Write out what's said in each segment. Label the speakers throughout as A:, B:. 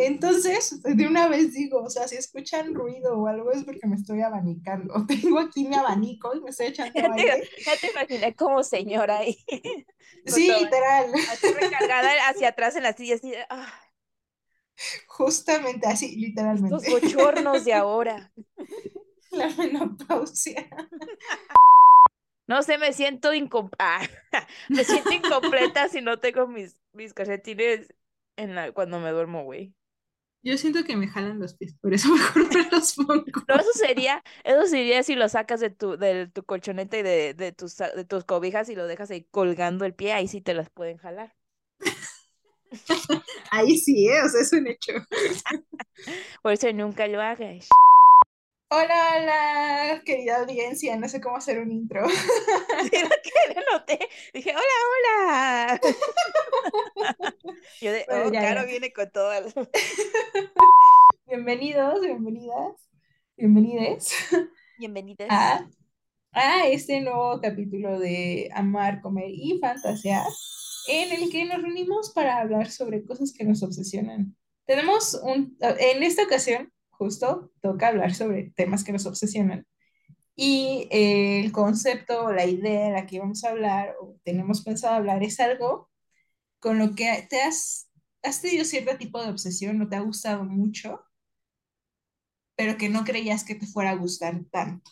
A: Entonces, de una vez digo, o sea, si escuchan ruido o algo es porque me estoy abanicando. Tengo aquí mi abanico y me estoy echando
B: Ya te,
A: aire.
B: ya te imaginé como señora ahí.
A: Sí,
B: todo-
A: literal,
B: así recargada hacia atrás en la silla, así "Ah,
A: justamente así, literalmente.
B: bochornos de ahora.
A: La menopausia.
B: No sé, me siento incom- ah, me siento incompleta si no tengo mis, mis calcetines en la, cuando me duermo, güey.
A: Yo siento que me jalan los pies, por eso mejor me los pongo.
B: No, eso sería, eso sería si lo sacas de tu, de tu colchoneta y de, de tus, de tus cobijas y lo dejas ahí colgando el pie, ahí sí te las pueden jalar.
A: Ahí sí, ¿eh? O sea, es un hecho.
B: Por eso nunca lo hagas.
A: Hola, hola, querida audiencia. No sé cómo hacer un intro.
B: Mira que le noté. Dije, hola, hola. Yo de,
A: Bueno,
B: oh,
A: ya,
B: claro,
A: ya.
B: viene con todo. el-
A: Bienvenidos, bienvenidas, bienvenides
B: Bienvenidas.
A: a, a este nuevo capítulo de Amar, Comer y Fantasear, en el que nos reunimos para hablar sobre cosas que nos obsesionan. Tenemos un, en esta ocasión, justo, toca hablar sobre temas que nos obsesionan. Y eh, el concepto o la idea de la que vamos a hablar o tenemos pensado hablar es algo con lo que te has, has tenido cierto tipo de obsesión o te ha gustado mucho, pero que no creías que te fuera a gustar tanto.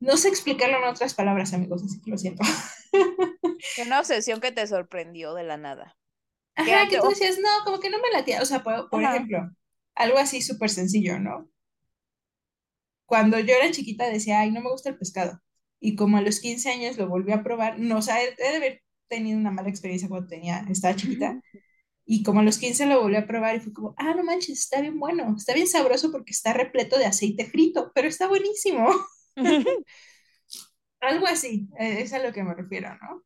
A: No sé explicarlo en otras palabras, amigos, así que lo siento.
B: Una obsesión que te sorprendió de la nada.
A: Ajá, que tú decías, no, como que no me latía. O sea, por, por ejemplo, algo así súper sencillo, ¿no? Cuando yo era chiquita decía, ay, no me gusta el pescado. Y como a los 15 años lo volví a probar, no, o sea, he de haber tenido una mala experiencia cuando tenía, estaba chiquita. Y como a los 15 lo volví a probar y fue como, ah, no manches, está bien bueno, está bien sabroso porque está repleto de aceite frito, pero está buenísimo. Algo así, eh, es a lo que me refiero, ¿no?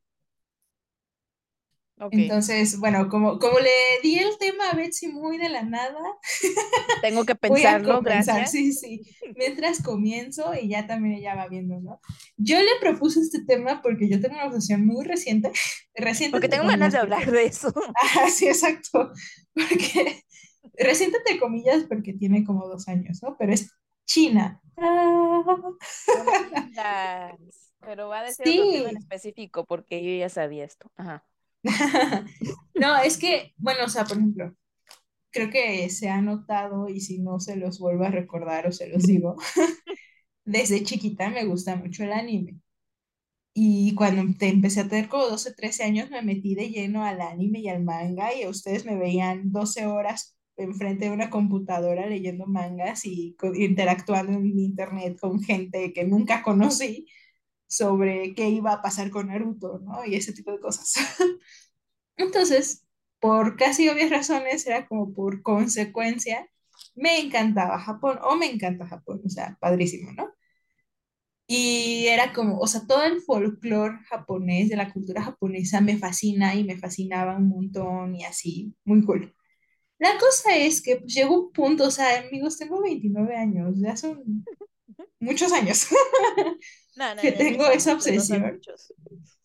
B: Ok,
A: Entonces, bueno, como, como le di el tema a Betsy muy de la nada,
B: tengo que pensarlo, gracias.
A: sí, sí, mientras comienzo y ya también ella va viendo, ¿no? Yo le propuse este tema porque yo tengo una obsesión muy reciente, reciente
B: Porque tengo ganas de hablar de eso.
A: Ajá, sí, exacto. Porque reciente entre comillas porque tiene como dos años, ¿no? Pero es China. Ah,
B: Pero va a decir otro tema en
A: Sí.
B: específico porque yo ya sabía esto. Ajá.
A: No, es que, bueno, o sea, por ejemplo, creo que se ha notado y si no se los vuelvo a recordar o se los digo, desde chiquita me gusta mucho el anime. Y cuando te empecé a tener como 12, 13 años, me metí de lleno al anime y al manga y ustedes me veían 12 horas enfrente de una computadora leyendo mangas y interactuando en internet con gente que nunca conocí sobre qué iba a pasar con Naruto, ¿no? Y ese tipo de cosas. Entonces, por casi obvias razones, era como por consecuencia, me encantaba Japón o me encanta Japón, o sea, padrísimo, ¿no? Y era como, o sea, todo el folclore japonés, de la cultura japonesa, me fascina y me fascinaba un montón y así, muy cool. La cosa es que pues, llegó un punto, o sea, amigos, tengo 29 años, ya son muchos años
B: No, no,
A: que tengo esa obsesión.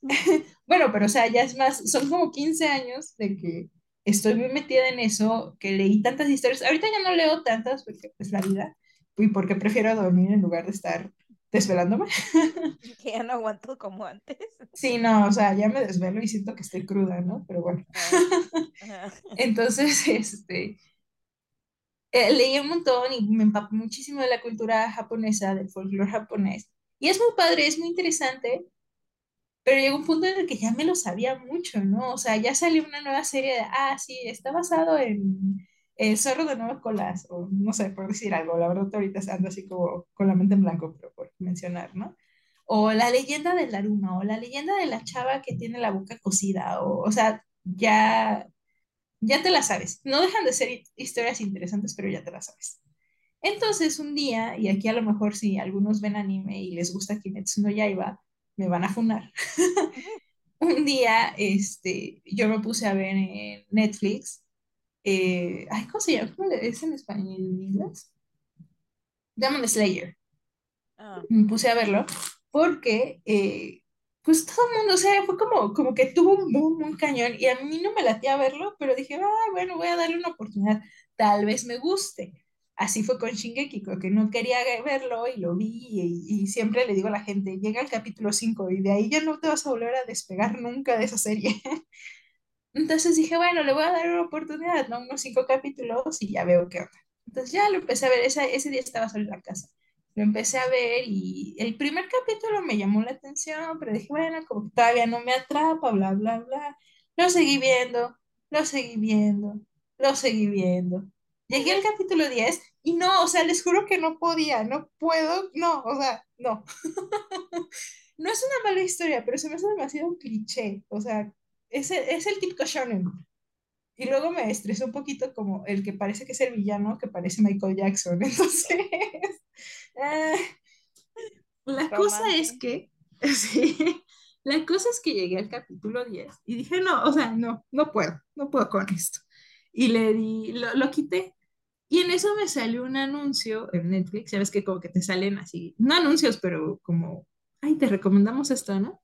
A: Bueno, pero o sea, ya es más, son como 15 años de que estoy muy metida en eso, que leí tantas historias. Ahorita ya no leo tantas porque es la vida y porque prefiero dormir en lugar de estar desvelándome.
B: Que ya no aguanto como antes.
A: Sí, no, o sea, ya me desvelo y siento que estoy cruda, ¿no? Pero bueno.
B: Ah, ajá.
A: Entonces, este, eh, leí un montón y me empapé muchísimo de la cultura japonesa, del folclore japonés. Y es muy padre, es muy interesante, pero llegó un punto en el que ya me lo sabía mucho, ¿no? O sea, ya salió una nueva serie de, ah, sí, está basado en El zorro de nueve colas, o no sé, por decir algo, la verdad ahorita ando así como con la mente en blanco, pero por mencionar, ¿no? O la leyenda del Daruma, o la leyenda de la chava que tiene la boca cosida, o, o sea, ya, ya te la sabes. No dejan de ser hi- historias interesantes, pero ya te las sabes. Entonces, un día, y aquí a lo mejor si algunos ven anime y les gusta Kimetsu no Yaiba, me van a funar. Un día, este, yo me puse a ver en Netflix, eh, ay, ¿cómo se llama? ¿Cómo le- es en español, en inglés? Demon Slayer.
B: Ah,
A: Me puse a verlo porque eh, pues todo el mundo, o sea, fue como, como que tuvo un boom muy cañón y a mí no me latía verlo, pero dije, ah, bueno, voy a darle una oportunidad, tal vez me guste. Así fue con Shingeki, que no quería verlo y lo vi y, y siempre le digo a la gente, llega el capítulo 5 y de ahí ya no te vas a volver a despegar nunca de esa serie. Entonces dije, bueno, le voy a dar una oportunidad, ¿no? Unos cinco capítulos y ya veo qué onda. Entonces ya lo empecé a ver, ese, día estaba solo en la casa. Lo empecé a ver y el primer capítulo me llamó la atención, pero dije, bueno, como todavía no me atrapa, bla, bla, bla. Lo seguí viendo, lo seguí viendo, lo seguí viendo. Llegué al capítulo 10 y no, o sea, les juro que no podía, no puedo, no, o sea, no. no es una mala historia, pero se me hace demasiado un cliché, o sea, es el, es el típico shonen. Y luego me estresó un poquito como el que parece que es el villano, que parece Michael Jackson. Entonces, eh, la cosa es que, sí, la cosa es que llegué al capítulo 10 y dije, no, o sea, no, no puedo, no puedo con esto. Y le di, lo, lo quité. Y en eso me salió un anuncio en Netflix, sabes que como que te salen así, no anuncios, pero como, ay, te recomendamos esto, ¿no?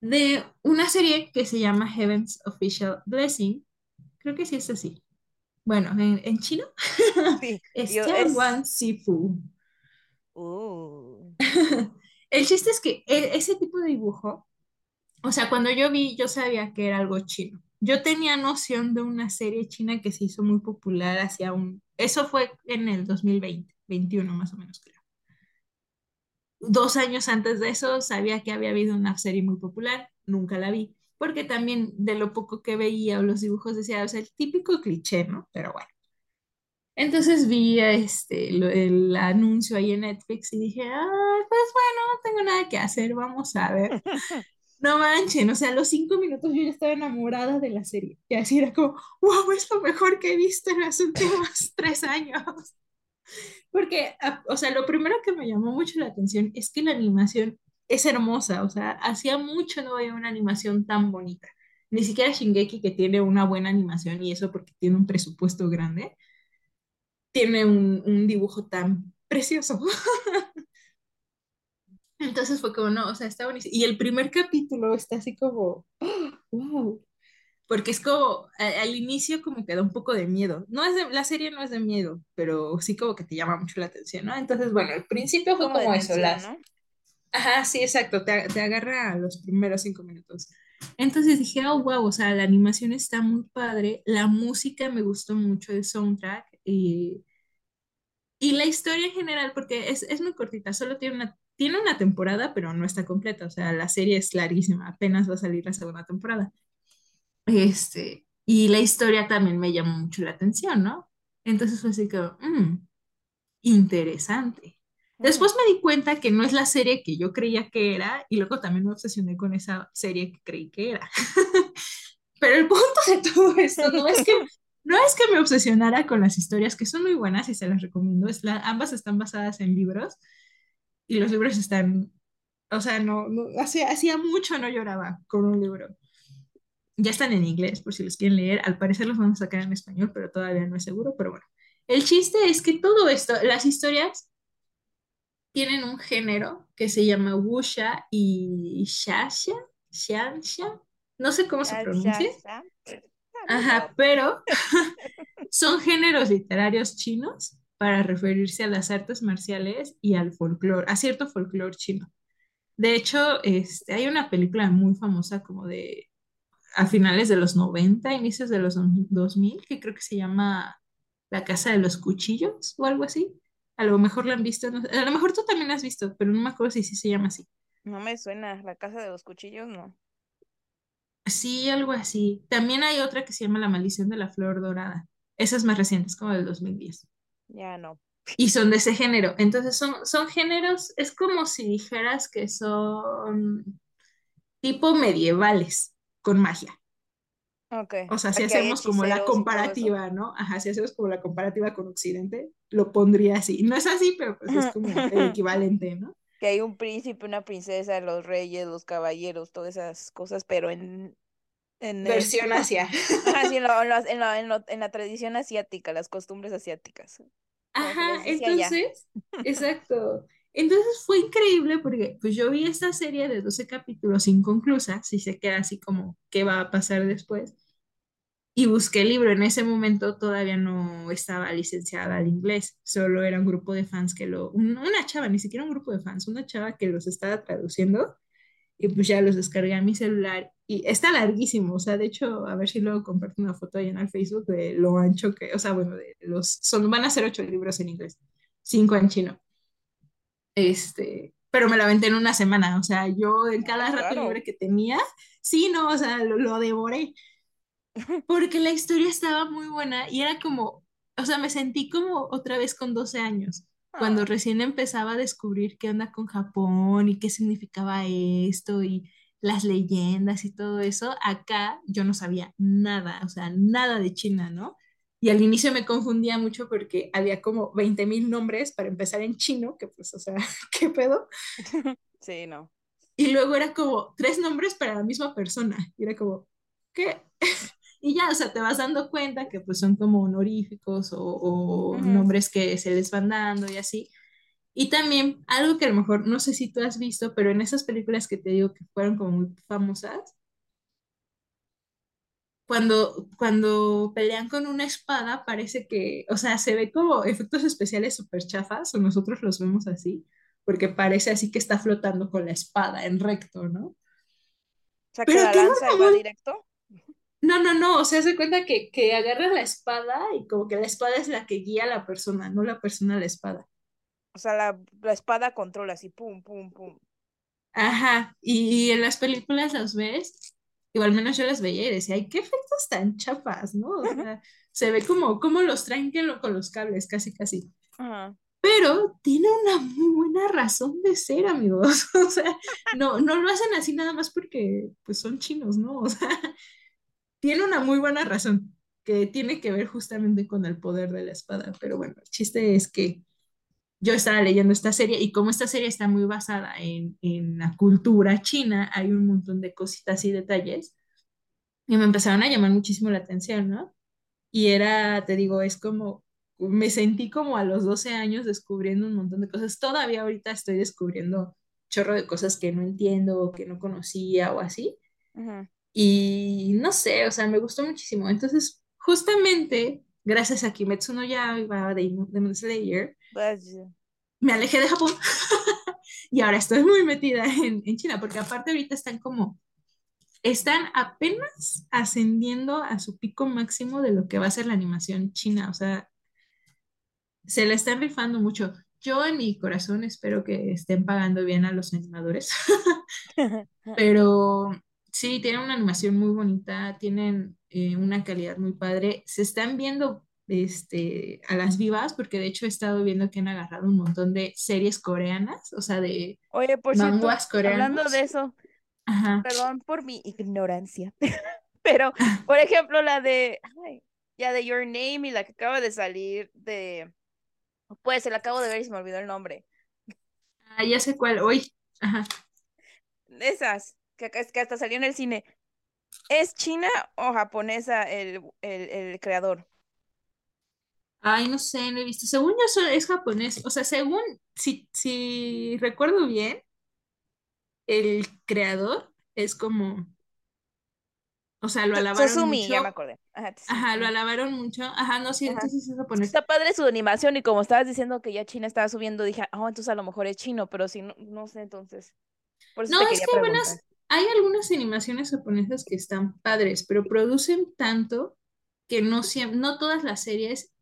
A: De una serie que se llama Heaven's Official Blessing. Creo que sí es así. Bueno, en, en chino
B: Sí,
A: es
B: yo-
A: Tian
B: es-
A: Sifu.
B: Uh,
A: El chiste es que e- ese tipo de dibujo, o sea, cuando yo vi, yo sabía que era algo chino. Yo tenía noción de una serie china que se hizo muy popular hacia un... Eso fue en el 2020, 21 más o menos, creo. Dos años antes de eso sabía que había habido una serie muy popular, nunca la vi, porque también de lo poco que veía o los dibujos decía, o sea, el típico cliché, ¿no? Pero bueno. Entonces vi este, lo- el anuncio ahí en Netflix y dije, ah, pues bueno, no tengo nada que hacer, vamos a ver. No manchen, o sea, a los cinco minutos yo ya estaba enamorada de la serie. Y así era como, wow, es lo mejor que he visto en los últimos tres años. Porque, a- o sea, lo primero que me llamó mucho la atención es que la animación es hermosa, o sea, hacía mucho no veía una animación tan bonita. Ni siquiera Shingeki, que tiene una buena animación y eso porque tiene un presupuesto grande, tiene un, un dibujo tan precioso. Entonces fue como, no, o sea, está buenísimo. Y el primer capítulo está así como, wow. Porque es como, a- al inicio como que da un poco de miedo. No es de- la serie no es de miedo, pero sí como que te llama mucho la atención, ¿no? Entonces, bueno, al principio fue
B: como
A: como eso, las...
B: ¿no?
A: Ajá, sí, exacto, te, te agarra a los primeros cinco minutos. Entonces dije, oh, wow, o sea, la animación está muy padre, la música me gustó mucho, el soundtrack, y, y la historia en general, porque es, es muy cortita, solo tiene una, tiene una temporada, pero no está completa, o sea, la serie es larguísima, apenas va a salir la segunda temporada. Este, y la historia también me llamó mucho la atención, ¿no? Entonces fue así como, mm, interesante. Después me di cuenta que no es la serie que yo creía que era y luego también me obsesioné con esa serie que creí que era. Pero el punto de todo esto no es que, no es que me obsesionara con las historias, que son muy buenas y se las recomiendo. Es la, ambas están basadas en libros y los libros están, o sea, no, no hacía, hacía mucho no lloraba con un libro. Ya están en inglés, por si los quieren leer. Al parecer los van a sacar en español, pero todavía no es seguro. Pero bueno, el chiste es que todo esto, las historias tienen un género que se llama Wusha y Shasha, Shansha, no sé cómo se pronuncia.
B: ya.
A: Ajá, pero son géneros literarios chinos para referirse a las artes marciales y al folclore, a cierto folclore chino. De hecho, este, hay una película muy famosa como de a finales de los 90, inicios de los 2000, que creo que se llama La Casa de los Cuchillos o algo así. A lo mejor la han visto, no a lo mejor tú también la has visto, pero no me acuerdo si sí se llama así.
B: No me suena, la casa de los cuchillos, no.
A: Sí, algo así. También hay otra que se llama La Maldición de la Flor Dorada. Esa es más reciente, es como del 2010.
B: Ya no.
A: Y son de ese género. Entonces son, son géneros, es como si dijeras que son tipo medievales con magia.
B: Ok.
A: O sea, si
B: Aquí
A: hacemos como la comparativa, ¿no? Ajá, si hacemos como la comparativa con Occidente, lo pondría así. No es así, pero pues es como el equivalente, ¿no?
B: Que hay un príncipe, una princesa, los reyes, los caballeros, todas esas cosas, pero en, en el-
A: Versión Asia.
B: Ajá, sí, en, lo- en lo- en lo- la tradición asiática, las costumbres asiáticas.
A: Ajá,
B: allá.
A: entonces, exacto. Entonces fue increíble porque pues yo vi esta serie de 12 capítulos inconclusa, si se queda así como qué va a pasar después, y busqué el libro. En ese momento todavía no estaba licenciada al inglés, solo era un grupo de fans que lo, una chava, ni siquiera un grupo de fans, una chava que los estaba traduciendo y pues ya los descargué a mi celular y está larguísimo, o sea, de hecho, a ver si luego comparto una foto ahí en el Facebook de lo ancho que, o sea, bueno, de los, son, van a ser ocho libros en inglés, cinco en chino. Este, pero me la aventé en una semana, o sea, yo en cada rato libre que tenía, sí, no, o sea, lo, lo devoré, porque la historia estaba muy buena y era como, o sea, me sentí como otra vez con 12 años cuando
B: Ah,
A: recién empezaba a descubrir qué onda con Japón y qué significaba esto y las leyendas y todo eso, acá yo no sabía nada, o sea, nada de China, ¿no? Y al inicio me confundía mucho porque había como 20 mil nombres para empezar en chino, que pues, o sea, ¿qué pedo?
B: sí, no.
A: Y luego era como tres nombres para la misma persona. Y era como, ¿qué? Y ya, o sea, te vas dando cuenta que pues son como honoríficos o, nombres que se les van dando y así. Y también algo que a lo mejor no sé si tú has visto, pero en esas películas que te digo que fueron como muy famosas, cuando, cuando pelean con una espada, parece que, o sea, se ve como efectos especiales súper chafas, o nosotros los vemos así, porque parece así que está flotando con la espada en recto, ¿no?
B: O sea, que
A: Pero
B: la lanza va directo.
A: No, no, no, o sea, se cuenta que, que agarra la espada y como que la espada es la que guía a la persona, no la persona a la espada.
B: O sea, la, la espada controla así, pum, pum, pum.
A: Ajá, y en las películas las ves, o al menos yo las veía y decía, ay, qué efectos tan chapas, ¿no? O sea, se ve como, como los traen que lo- con los cables, casi, casi.
B: Ajá.
A: Pero tiene una muy buena razón de ser, amigos. O sea, no, no lo hacen así nada más porque, pues, son chinos, ¿no? O sea, tiene una muy buena razón que tiene que ver justamente con el poder de la espada. Pero bueno, el chiste es que yo estaba leyendo esta serie y como esta serie está muy basada en, en la cultura china, hay un montón de cositas y detalles y me empezaron a llamar muchísimo la atención, ¿no? Y era, te digo, es como, me sentí como a los 12 años descubriendo un montón de cosas. Todavía ahorita estoy descubriendo chorro de cosas que no entiendo o que no conocía o así.
B: Ujú.
A: Y no sé, o sea, me gustó muchísimo. Entonces, justamente, gracias a Kimetsu no Yaiba de Demon Slayer, me alejé de Japón y ahora estoy muy metida en, en China, porque aparte ahorita están como, están apenas ascendiendo a su pico máximo de lo que va a ser la animación china, o sea, se la están rifando mucho. Yo en mi corazón espero que estén pagando bien a los animadores, pero sí, tienen una animación muy bonita, tienen eh, una calidad muy padre, se están viendo este, a las vivas, porque de hecho he estado viendo que han agarrado un montón de series coreanas, o sea, de
B: Oye, por cierto, hablando de eso,
A: Ajá.
B: perdón por mi ignorancia, pero, por ejemplo, la de, ay, ya de Your Name y la que acaba de salir de, pues, se la acabo de ver y se me olvidó el nombre.
A: Ah, ya sé cuál, hoy. Ajá.
B: Esas, que, hasta salió en el cine. ¿Es china o japonesa el, el, el creador?
A: Ay, no sé, no he visto. Según yo es japonés. O sea, según, si, si recuerdo bien, el creador es como, o sea, lo alabaron
B: Susumi, ya me
A: mucho.
B: acordé. Ajá,
A: Ajá, lo alabaron mucho. Ajá, no, sí,
B: Ajá.
A: entonces es japonés.
B: está padre su animación y como estabas diciendo que ya China estaba subiendo, dije, oh, entonces a lo mejor es chino, pero si no, no sé entonces. Por eso
A: No,
B: te
A: es que
B: preguntar.
A: buenas, hay algunas animaciones japonesas que están padres, pero producen tanto que no, no todas las series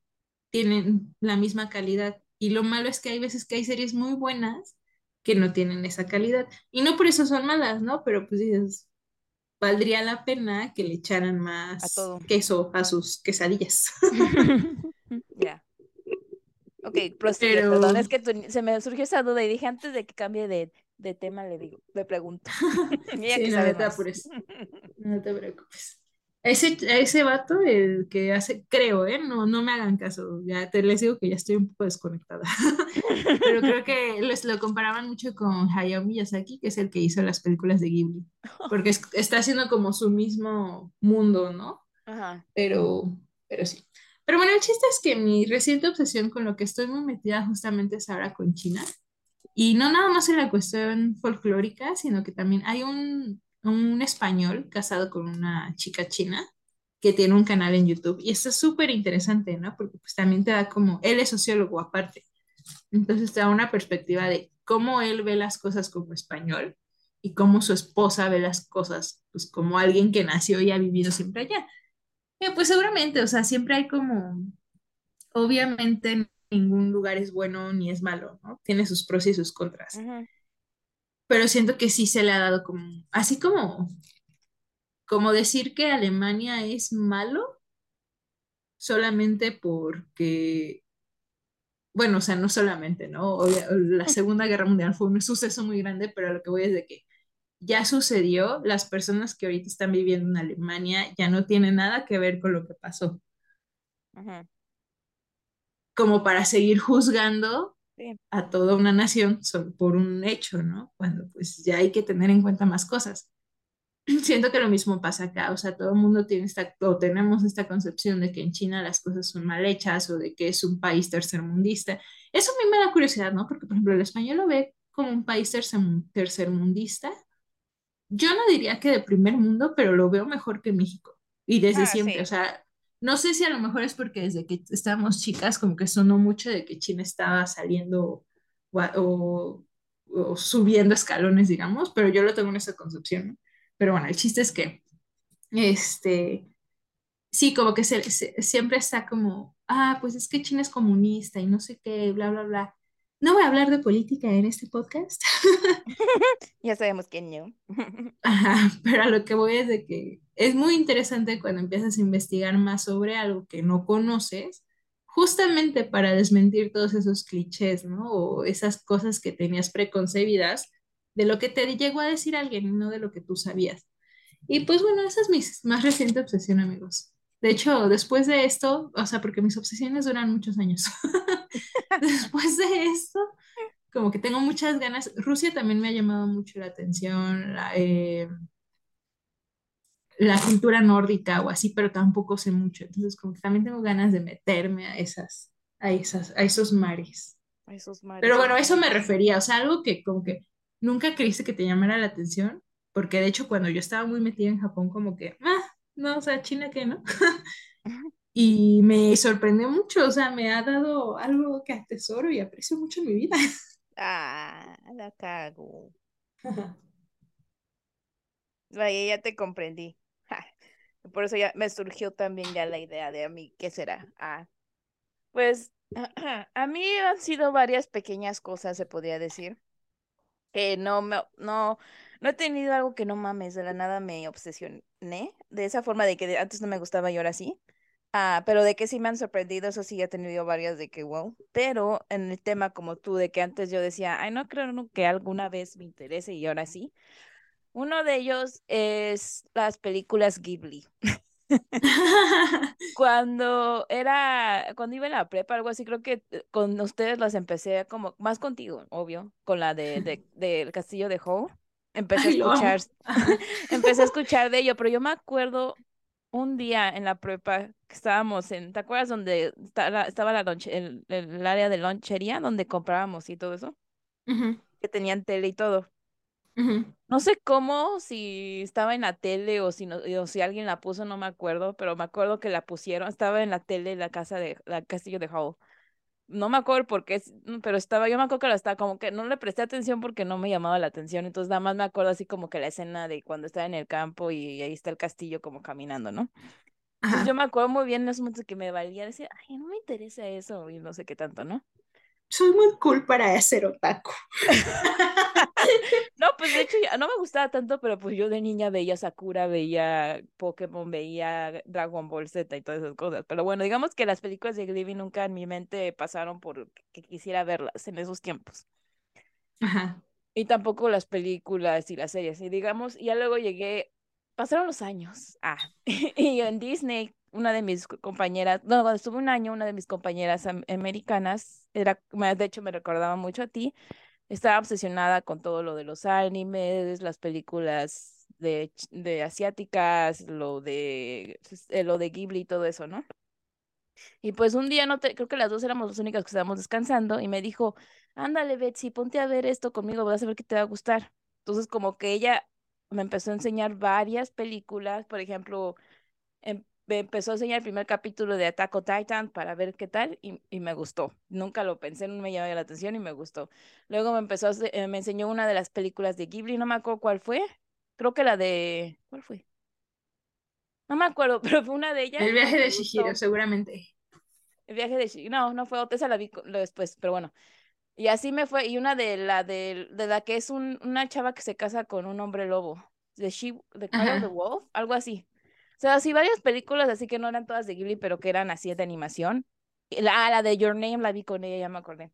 A: tienen la misma calidad. Y lo malo es que hay veces que hay series muy buenas que no tienen esa calidad. Y no por eso son malas, ¿no? Pero pues dices, valdría la pena que le echaran más queso a sus quesadillas.
B: Ya. Ok, prosigue, perdón,
A: Pero
B: es que tu- se me surgió esa duda y dije antes de que cambie de, de tema, le digo, le pregunto.
A: Sí, no, no te apures, no te preocupes. Ese, ese vato, el que hace, creo, ¿eh? No, no me hagan caso, ya te les digo que ya estoy un poco desconectada. Pero creo que les lo comparaban mucho con Hayao Miyazaki, que es el que hizo las películas de Ghibli, porque es- está haciendo como su mismo mundo, ¿no?
B: Ajá.
A: Pero, pero sí. Pero bueno, el chiste es que mi reciente obsesión con lo que estoy muy metida justamente es ahora con China. Y no nada más en la cuestión folclórica, sino que también hay un, un español casado con una chica china que tiene un canal en YouTube y esto es súper interesante, ¿no? Porque pues también te da como, él es sociólogo aparte, entonces te da una perspectiva de cómo él ve las cosas como español y cómo su esposa ve las cosas pues como alguien que nació y ha vivido siempre allá. Eh, pues seguramente, o sea, siempre hay como, obviamente ningún lugar es bueno ni es malo, ¿no? Tiene sus pros y sus contras. Pero siento que sí se le ha dado como, así como, como decir que Alemania es malo solamente porque, bueno, o sea, no solamente, ¿no? La Segunda Guerra Mundial fue un suceso muy grande, pero lo que voy es de que ya sucedió, las personas que ahorita están viviendo en Alemania ya no tienen nada que ver con lo que pasó. Como para seguir juzgando a toda una nación por un hecho, ¿no? Cuando pues ya hay que tener en cuenta más cosas. Siento que lo mismo pasa acá, o sea, todo el mundo tiene esta, o tenemos esta concepción de que en China las cosas son mal hechas o de que es un país tercermundista. Eso a mí me da curiosidad, ¿no? Porque, por ejemplo, el español lo ve como un país tercermundista yo no diría que de primer mundo, pero lo veo mejor que México. Y desde ah, siempre, o sea, no sé si a lo mejor es porque desde que estábamos chicas como que sonó mucho de que China estaba saliendo o, subiendo escalones, digamos, pero yo lo tengo en esa concepción, ¿no? Pero bueno, el chiste es que, este, sí, como que siempre está como, ah, pues es que China es comunista y no sé qué, bla, bla, bla. No voy a hablar de política en este podcast.
B: ya sabemos quién no.
A: Ajá, pero a lo que voy es de que es muy interesante cuando empiezas a investigar más sobre algo que no conoces, justamente para desmentir todos esos clichés, ¿no? O esas cosas que tenías preconcebidas de lo que te llegó a decir alguien y no de lo que tú sabías. Y pues bueno, esa es mi más reciente obsesión, amigos. De hecho, después de esto, o sea, porque mis obsesiones duran muchos años. después de esto, como que tengo muchas ganas. Rusia también me ha llamado mucho la atención, eh, la cultura nórdica o así, pero tampoco sé mucho. Entonces, como que también tengo ganas de meterme a esas, a esas, a esos mares.
B: A esos mares.
A: Pero bueno, a eso me refería, o sea, algo que como que nunca creíste que te llamara la atención, porque de hecho cuando yo estaba muy metida en Japón, como que, ah, no, o sea, China que no. Y me sorprendió mucho, o sea, me ha dado algo que atesoro y aprecio mucho en mi vida.
B: Ah, la cago. Vaya, ya te comprendí. Por eso ya me surgió también ya la idea de a mí, ¿qué será? Ah, pues a mí han sido varias pequeñas cosas, se podría decir, que no me, no, no he tenido algo que no mames, de la nada me obsesioné, de esa forma de que antes no me gustaba y ahora sí. Ah, pero de que sí me han sorprendido, eso sí he tenido varias de que wow. Pero en el tema como tú, de que antes yo decía, ay, no creo que alguna vez me interese y ahora sí. Uno de ellos es las películas Ghibli. cuando era, cuando iba en la prepa, algo así, creo que eh, con ustedes las empecé como, más contigo, obvio, con la de, de del castillo de Howe. Empecé a escuchar, empecé a escuchar de ello, pero yo me acuerdo un día en la prepa que estábamos en, ¿te acuerdas donde estaba, estaba la el, el, área de lonchería donde comprábamos y todo eso? Que tenían tele y todo. No sé cómo, si estaba en la tele o si, no, o si alguien la puso, no me acuerdo, pero me acuerdo que la pusieron, estaba en la tele la casa de, la castillo de Howell no me acuerdo por qué, pero estaba, yo me acuerdo que la estaba como que no le presté atención porque no me llamaba la atención, entonces nada más me acuerdo así como que la escena de cuando estaba en el campo y ahí está el castillo como caminando, ¿no? Entonces yo me acuerdo muy bien en esos momentos que me valía decir, ay, no me interesa eso y no sé qué tanto, ¿no?
A: Soy muy cool para hacer otaku.
B: no, pues de hecho no me gustaba tanto, pero pues yo de niña veía Sakura, veía Pokémon, veía Dragon Ball Z y todas esas cosas. Pero bueno, digamos que las películas de Ghibli nunca en mi mente pasaron por que quisiera verlas en esos tiempos.
A: Ajá.
B: Y tampoco las películas y las series. Y digamos, ya luego llegué, pasaron los años. Ah, y en Disney, una de mis compañeras, no, cuando estuve un año, una de mis compañeras americanas, era, de hecho me recordaba mucho a ti, estaba obsesionada con todo lo de los animes, las películas de, de asiáticas, lo de, pues, eh, lo de Ghibli y todo eso, ¿no? Y pues un día, no creo que las dos éramos las únicas que estábamos descansando y me dijo, ándale Betsy, ponte a ver esto conmigo, vas a ver que te va a gustar. Entonces como que ella me empezó a enseñar varias películas, por ejemplo, em, me empezó a enseñar el primer capítulo de Attack on Titan para ver qué tal y, y, me gustó. Nunca lo pensé, no me llamó la atención y me gustó. Luego me empezó a, eh, me enseñó una de las películas de Ghibli, no me acuerdo cuál fue. Creo que la de ¿cuál fue? No me acuerdo, pero fue una de ellas.
A: El viaje de Shihiro, seguramente.
B: El viaje de Shihiro, no, no fue otra, esa la vi después, pero bueno. Y así me fue, y una de la de, de la que es un, una chava que se casa con un hombre lobo, de She, The Call of the Wolf, algo así. Sea, sí, varias películas así que no eran todas de Ghibli, pero que eran así de animación. La, la de Your Name la vi con ella, ya me acordé.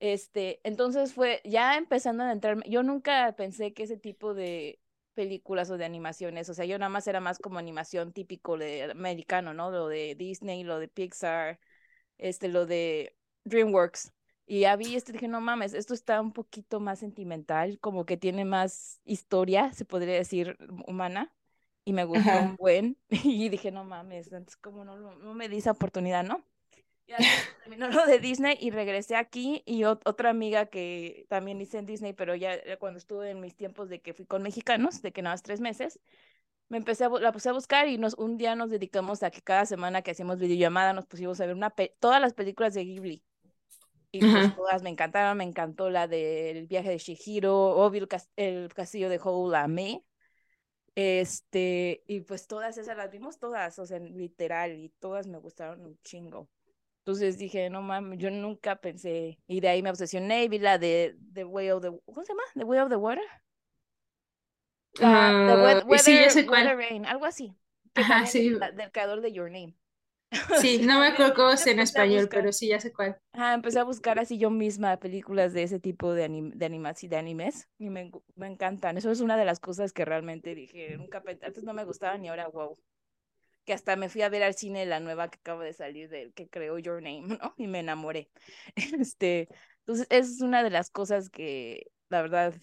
B: Este, entonces fue ya empezando a entrarme, yo nunca pensé que ese tipo de películas o de animaciones, o sea, yo nada más era más como animación típico de americano, ¿no? Lo de Disney, lo de Pixar, este, lo de DreamWorks. Y ya vi esto y dije, no mames, esto está un poquito más sentimental, como que tiene más historia, se podría decir, humana. Y me gustó un buen. Y dije, no mames, entonces como no, no me di esa oportunidad, ¿no? Ya terminó lo de Disney y regresé aquí y otra amiga que también hice en Disney, pero ya cuando estuve en mis tiempos de que fui con mexicanos, de que nada más tres meses, me empecé a, la puse a buscar y nos, un día nos dedicamos a que cada semana que hacíamos videollamada nos pusimos a ver una todas las películas de Ghibli. Y pues todas me encantaron, me encantó la del viaje de Shihiro, obvio el, castillo de Houlame. Este, y pues todas esas las vimos todas, o sea, literal, y todas me gustaron un chingo. Entonces dije, no mames, yo nunca pensé, y de ahí me obsesioné y vi la de The Way of the, ¿cómo se llama? The Way of the Water. Ah, the weather, sí, weather Rain, algo así. Ajá, sí. del creador de Your Name.
A: Sí, no me acuerdo cómo es en español, pero sí, ya sé cuál.
B: Ajá, empecé a buscar así yo misma películas de ese tipo de, anim de animas y de animes y me, me, encantan. Eso es una de las cosas que realmente dije, nunca, antes no me gustaban y ahora wow. Que hasta me fui a ver al cine la nueva que acaba de salir del que creó Your Name, ¿no? Y me enamoré. Este, entonces, es una de las cosas que la verdad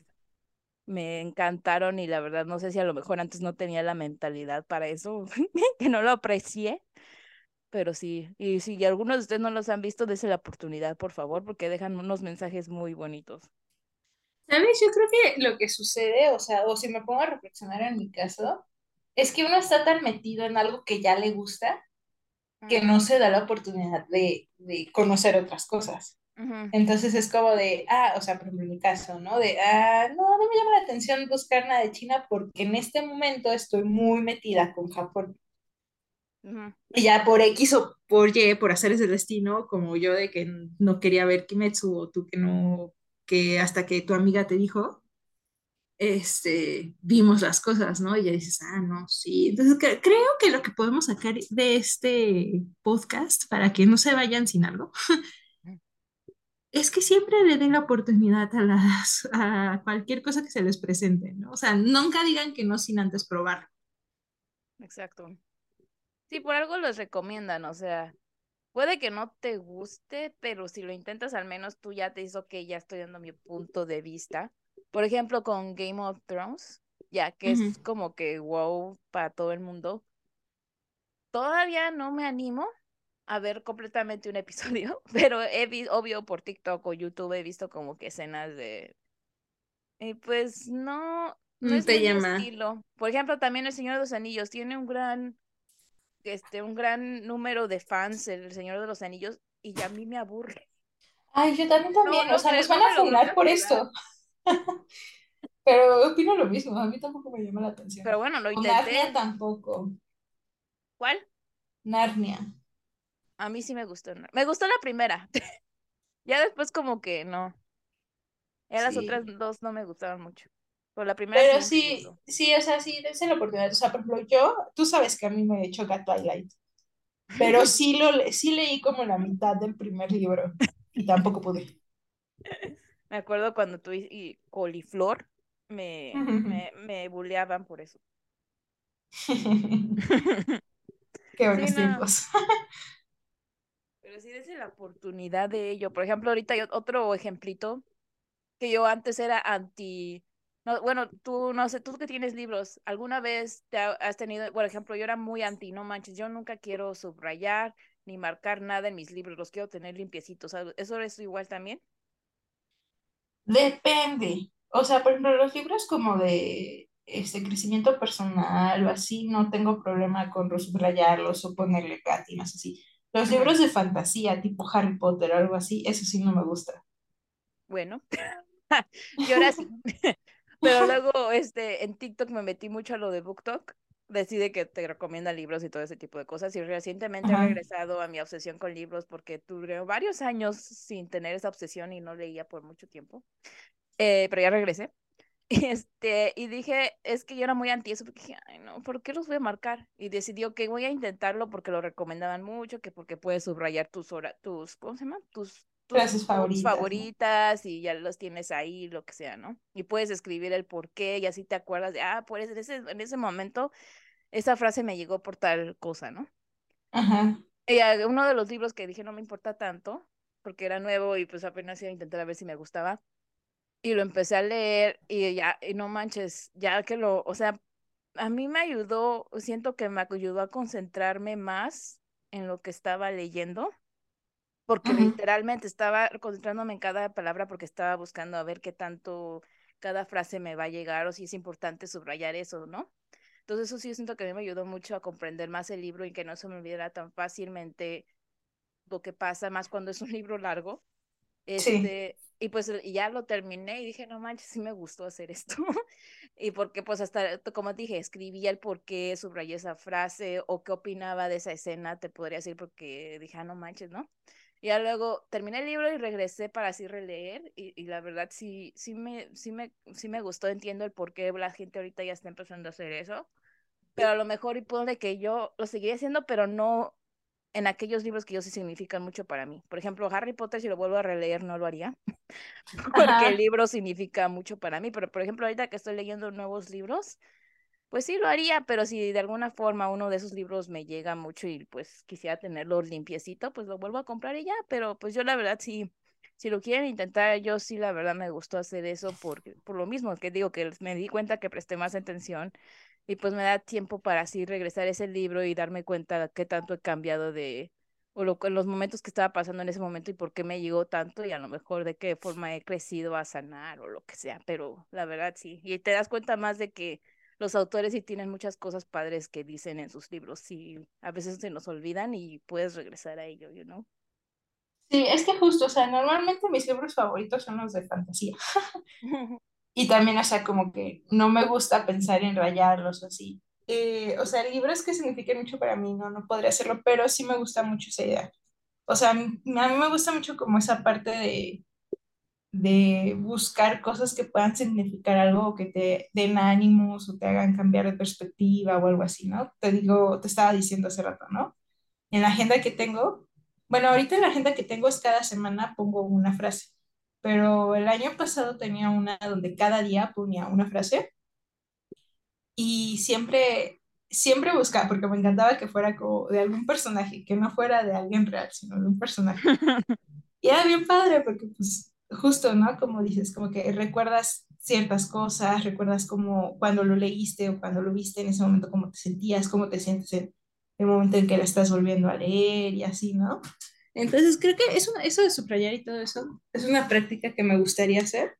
B: me encantaron y la verdad no sé si a lo mejor antes no tenía la mentalidad para eso, que no lo aprecié pero sí, y si algunos de ustedes no los han visto, dése la oportunidad, por favor, porque dejan unos mensajes muy bonitos.
A: ¿Sabes? Yo creo que lo que sucede, o sea, o si me pongo a reflexionar en mi caso, es que uno está tan metido en algo que ya le gusta que no se da la oportunidad de, de conocer otras cosas. Entonces es como de, ah, o sea, por ejemplo, en mi caso, ¿no? De, ah, no, no me llama la atención buscar nada de China porque en este momento estoy muy metida con Japón. Y ya por X o por Y, por hacer ese destino, como yo de que no quería ver Kimetsu o tú que no, que hasta que tu amiga te dijo, este, vimos las cosas, ¿no? Y ya dices, ah, no, sí. Entonces creo que lo que podemos sacar de este podcast, para que no se vayan sin algo, es que siempre le den la oportunidad a, las, a cualquier cosa que se les presente, ¿no? O sea, nunca digan que no sin antes probarlo.
B: Exacto. Sí, por algo los recomiendan, o sea, puede que no te guste, pero si lo intentas al menos tú ya te dices, ok, ya estoy dando mi punto de vista. Por ejemplo, con Game of Thrones, ya que es como que wow para todo el mundo. Todavía no me animo a ver completamente un episodio, pero he visto, obvio, por TikTok o YouTube he visto como que escenas de... Y pues no, no es te llama. estilo. Por ejemplo, también El Señor de los Anillos tiene un gran este, un gran número de fans, El Señor de los Anillos, y ya a mí me aburre.
A: Ay, yo también también, o sea, nos van a fundar por esto. Pero opino lo mismo, a mí tampoco me llama la atención.
B: Pero bueno, lo intenté.
A: Narnia tampoco.
B: ¿Cuál?
A: Narnia.
B: A mí sí me gustó. Me gustó la primera. ya después como que no. Ya las otras dos no me gustaron mucho la primera.
A: Pero sí, sí, o sea, sí, dense la oportunidad. O sea, por ejemplo, yo, tú sabes que a mí me choca Twilight, pero sí, lo, sí leí como la mitad del primer libro y tampoco pude.
B: Me acuerdo cuando tú y Coliflor me, me, me bulleaban por eso.
A: Qué buenos tiempos.
B: Pero sí, dense la oportunidad de ello. Por ejemplo, ahorita hay otro ejemplito que yo antes era anti no, bueno, tú, no sé, tú que tienes libros, ¿alguna vez te has tenido, por ejemplo, yo era muy anti, no manches, yo nunca quiero subrayar, ni marcar nada en mis libros, los quiero tener limpiecitos. ¿Eso es igual también?
A: Depende. O sea, por ejemplo, los libros como de este crecimiento personal o así, no tengo problema con subrayarlos o ponerle cátinas así. Los libros de fantasía, tipo Harry Potter o algo así, eso sí no me gusta.
B: Bueno, yo ahora sí. Pero luego, este, en TikTok me metí mucho a lo de BookTok. Decide que te recomienda libros y todo ese tipo de cosas. Y recientemente he regresado a mi obsesión con libros porque tuve varios años sin tener esa obsesión y no leía por mucho tiempo. Eh, pero ya regresé. Este, y dije, es que yo era muy anti eso, porque dije, ay, no, ¿por qué los voy a marcar? Y decidió que voy a intentarlo porque lo recomendaban mucho, que porque puedes subrayar tus horas, tus, ¿cómo se llama? Tus,
A: tus favoritas.
B: favoritas y ya los tienes ahí, lo que sea, ¿no? Y puedes escribir el por qué y así te acuerdas de, ah, pues en ese, en ese momento esa frase me llegó por tal cosa, ¿no?
A: Ajá.
B: Y uno de los libros que dije no me importa tanto, porque era nuevo y pues apenas iba a intentar a ver si me gustaba, y lo empecé a leer y ya, y no manches, ya que lo, o sea, a mí me ayudó, siento que me ayudó a concentrarme más en lo que estaba leyendo, porque literalmente estaba concentrándome en cada palabra porque estaba buscando a ver qué tanto cada frase me va a llegar o si es importante subrayar eso, ¿no? Entonces eso sí siento que a mí me ayudó mucho a comprender más el libro y que no se me olvidara tan fácilmente lo que pasa, más cuando es un libro largo. Este, y pues ya lo terminé y dije, no manches, sí me gustó hacer esto. y porque pues hasta, como dije, escribí el por qué, subrayé esa frase o qué opinaba de esa escena, te podría decir porque dije, ah, no manches, ¿no? Y ya luego terminé el libro y regresé para así releer y, y, la verdad sí, sí me, sí me, sí me gustó, entiendo el por qué la gente ahorita ya está empezando a hacer eso. Pero a lo mejor y que yo lo seguiría haciendo, pero no en aquellos libros que yo sí significan mucho para mí. Por ejemplo, Harry Potter, si lo vuelvo a releer, no lo haría, porque el libro significa mucho para mí. Pero, por ejemplo, ahorita que estoy leyendo nuevos libros, pues sí lo haría, pero si de alguna forma uno de esos libros me llega mucho y pues quisiera tenerlo limpiecito, pues lo vuelvo a comprar y ya. Pero pues yo la verdad sí, si lo quieren intentar, yo sí la verdad me gustó hacer eso por, por lo mismo que digo que me di cuenta que presté más atención y pues me da tiempo para así regresar ese libro y darme cuenta de qué tanto he cambiado de, o lo, los momentos que estaba pasando en ese momento y por qué me llegó tanto y a lo mejor de qué forma he crecido a sanar o lo que sea, pero la verdad sí, y te das cuenta más de que los autores sí tienen muchas cosas padres que dicen en sus libros y a veces se nos olvidan y puedes regresar a ello, you know?
A: Sí, es que justo, o sea, normalmente mis libros favoritos son los de fantasía. Y también, o sea, como que no me gusta pensar en rayarlos o así. Eh, o sea, libros que significan mucho para mí, no, no podría hacerlo, pero sí me gusta mucho esa idea. O sea, a mí me gusta mucho como esa parte de, de buscar cosas que puedan significar algo, que te den ánimos o te hagan cambiar de perspectiva o algo así, ¿no? Te digo, te estaba diciendo hace rato, ¿no? En la agenda que tengo, bueno, ahorita en la agenda que tengo es cada semana pongo una frase pero el año pasado tenía una donde cada día ponía una frase y siempre, siempre buscaba, porque me encantaba que fuera como de algún personaje, que no fuera de alguien real, sino de un personaje. Y era bien padre, porque pues justo, ¿no? Como dices, como que recuerdas ciertas cosas, recuerdas como cuando lo leíste o cuando lo viste en ese momento, cómo te sentías, cómo te sientes en el momento en que lo estás volviendo a leer y así, ¿no? Entonces creo que eso, eso de subrayar y todo eso es una práctica que me gustaría hacer,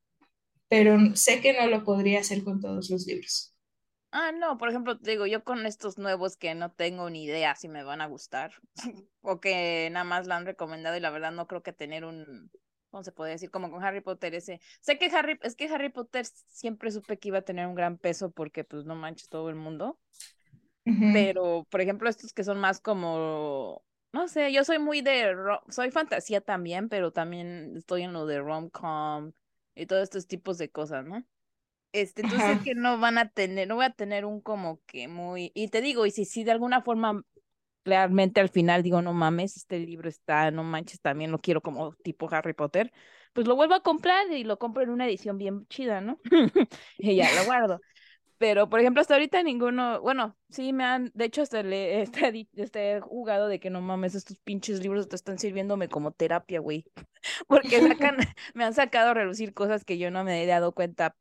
A: pero sé que no lo podría hacer con todos los libros.
B: Ah, no, por ejemplo, digo, yo con estos nuevos que no tengo ni idea si me van a gustar o que nada más la han recomendado y la verdad no creo que tener un, ¿cómo se puede decir? Como con Harry Potter ese. Sé que Harry, es que Harry Potter siempre supe que iba a tener un gran peso porque pues no manches todo el mundo. Pero, por ejemplo, estos que son más como no sé, yo soy muy de, soy fantasía también, pero también estoy en lo de rom-com y todos estos tipos de cosas, ¿no? Este, entonces que no van a tener, no voy a tener un como que muy, y te digo, y si, si de alguna forma realmente al final digo, no mames, este libro está, no manches, también lo quiero como tipo Harry Potter, pues lo vuelvo a comprar y lo compro en una edición bien chida, ¿no? y ya lo guardo. Pero, por ejemplo, hasta ahorita ninguno, bueno, sí me han, de hecho, hasta le este, este, jugado de que no mames, estos pinches libros te están sirviéndome como terapia, güey. Porque sacan, me han sacado a relucir cosas que yo no me he dado cuenta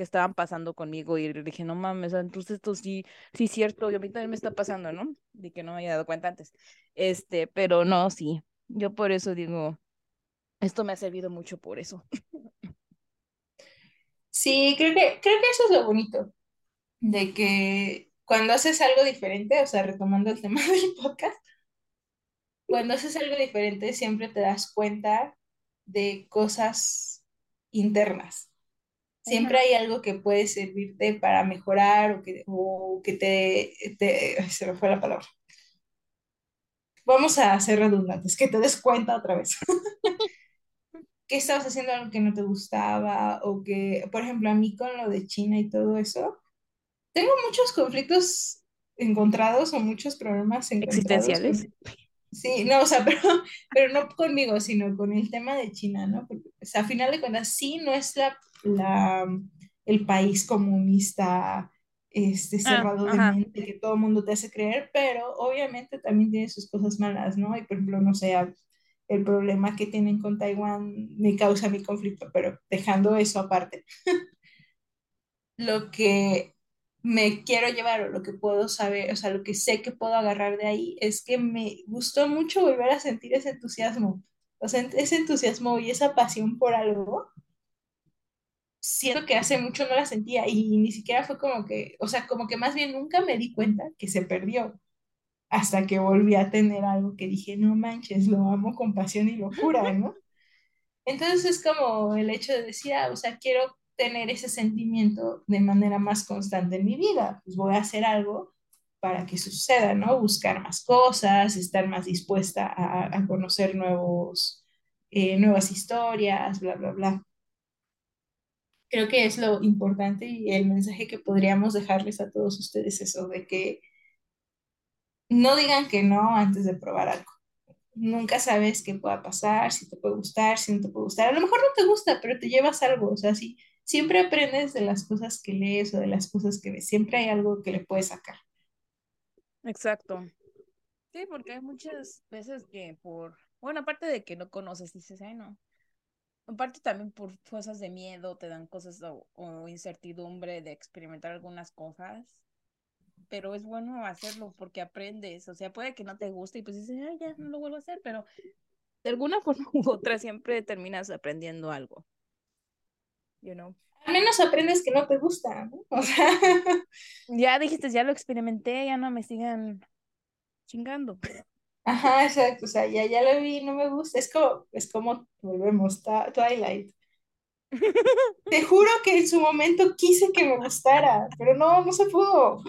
B: que estaban pasando conmigo y dije, no mames, entonces esto sí, sí es cierto, y a mí también me está pasando, ¿no? De que no me había dado cuenta antes. Este, pero no, sí, yo por eso digo, esto me ha servido mucho por eso.
A: Sí, creo que, creo que eso es lo bonito, de que cuando haces algo diferente, o sea, retomando el tema del podcast, cuando haces algo diferente siempre te das cuenta de cosas internas. Siempre hay algo que puede servirte para mejorar o que, o que te, te... Se me fue la palabra. Vamos a ser redundantes, que te des cuenta otra vez. que estabas haciendo algo que no te gustaba o que, por ejemplo, a mí con lo de China y todo eso, tengo muchos conflictos encontrados o muchos problemas
B: existenciales.
A: Sí, no, o sea, pero, pero no conmigo, sino con el tema de China, ¿no? Porque, o sea, a final de cuentas, sí, no es la, la, el país comunista este, ah, cerrado de mente que todo el mundo te hace creer, pero obviamente también tiene sus cosas malas, ¿no? Y por ejemplo, no sé, el problema que tienen con Taiwán me causa mi conflicto, pero dejando eso aparte. lo que me quiero llevar o lo que puedo saber, o sea, lo que sé que puedo agarrar de ahí es que me gustó mucho volver a sentir ese entusiasmo, o sea, ese entusiasmo y esa pasión por algo. Siento que hace mucho no la sentía y ni siquiera fue como que, o sea, como que más bien nunca me di cuenta que se perdió hasta que volví a tener algo que dije, no manches, lo amo con pasión y locura, ¿no? Entonces es como el hecho de decir, ah, o sea, quiero tener ese sentimiento de manera más constante en mi vida. Pues voy a hacer algo para que suceda, ¿no? Buscar más cosas, estar más dispuesta a, conocer nuevos, eh, nuevas historias, bla, bla, bla. Creo que es lo importante y el mensaje que podríamos dejarles a todos ustedes eso de que no digan que no antes de probar algo. Nunca sabes qué pueda pasar, si te puede gustar, si no te puede gustar. A lo mejor no te gusta, pero te llevas algo. O sea, sí, siempre aprendes de las cosas que lees o de las cosas que ves. Siempre hay algo que le puedes sacar.
B: Exacto. Sí, porque hay muchas veces que por, bueno, aparte de que no conoces, dices, ay, no. Aparte también por cosas de miedo, te dan cosas o, incertidumbre de experimentar algunas cosas. Pero es bueno hacerlo porque aprendes. O sea, puede que no te guste y pues dices, ay, ya no lo vuelvo a hacer, pero de alguna forma u otra siempre terminas aprendiendo algo you know.
A: Al menos aprendes que no te gusta, ¿no? O sea.
B: Ya dijiste, ya lo experimenté, ya no me sigan chingando.
A: Ajá, exacto, o sea, ya, ya lo vi, no me gusta. Es como, es como, volvemos, Twilight. Te juro que en su momento quise que me gustara, pero no, no se pudo.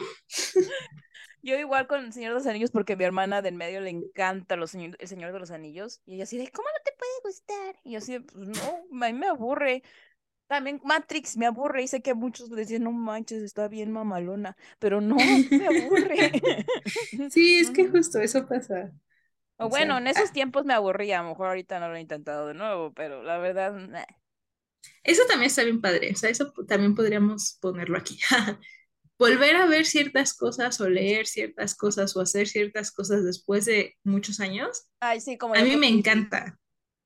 B: Yo igual con El Señor de los Anillos porque a mi hermana del medio le encanta los El Señor de los Anillos y ella así de, ¿cómo no te puede gustar? Y yo así, pues no, a mí me aburre. También Matrix me aburre y sé que muchos decían, no manches, está bien mamalona, pero no, me aburre.
A: Sí, es que justo eso pasa.
B: O, bueno, en esos ah tiempos me aburría, a lo mejor ahorita no lo he intentado de nuevo, pero la verdad,
A: Eso también está bien padre, o sea, eso también podríamos ponerlo aquí. Volver a ver ciertas cosas o leer ciertas cosas o hacer ciertas cosas después de muchos años.
B: Ay, sí, como
A: a mí me encanta.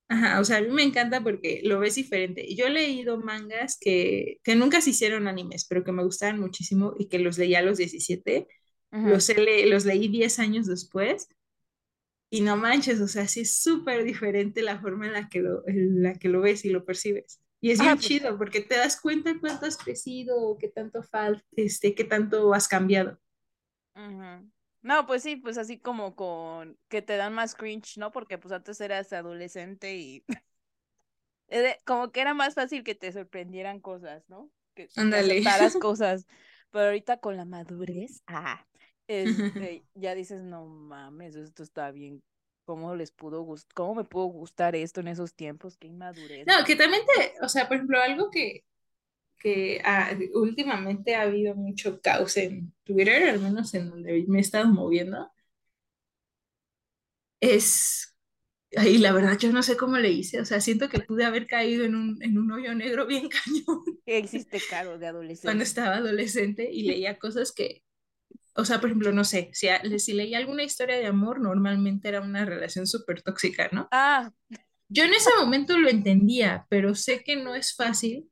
A: Ajá, o sea, a mí me encanta porque lo ves diferente. Yo he leído mangas que, que nunca se hicieron animes, pero que me gustaban muchísimo y que los leí a los 17. Los, los leí 10 años después. Y no manches, o sea, sí es súper diferente la forma en la, que lo, en la que lo ves y lo percibes. Y es bien ah, pues chido porque te das cuenta cuánto has crecido, qué tanto falta, este, qué tanto has cambiado.
B: Ajá. No, pues sí, pues así como con que te dan más cringe, ¿no? Porque pues antes eras adolescente y como que era más fácil que te sorprendieran cosas, ¿no? Que
A: Ándale.
B: cosas. Pero ahorita con la madurez, ah, este, ya dices, no mames, esto está bien. ¿Cómo les pudo gustar? ¿Cómo me pudo gustar esto en esos tiempos? Qué inmadurez.
A: No, que también te, o sea, por ejemplo, algo que, que últimamente ha habido mucho caos en Twitter, al menos en donde me he estado moviendo, es, ahí la verdad yo no sé cómo le hice, o sea, siento que pude haber caído en un, en un hoyo negro bien cañón.
B: ¿Qué hiciste caro de adolescente?
A: Cuando estaba adolescente y leía cosas que, o sea, por ejemplo, no sé, si, si leía alguna historia de amor, normalmente era una relación súper tóxica, ¿no?
B: Ah.
A: Yo en ese momento lo entendía, pero sé que no es fácil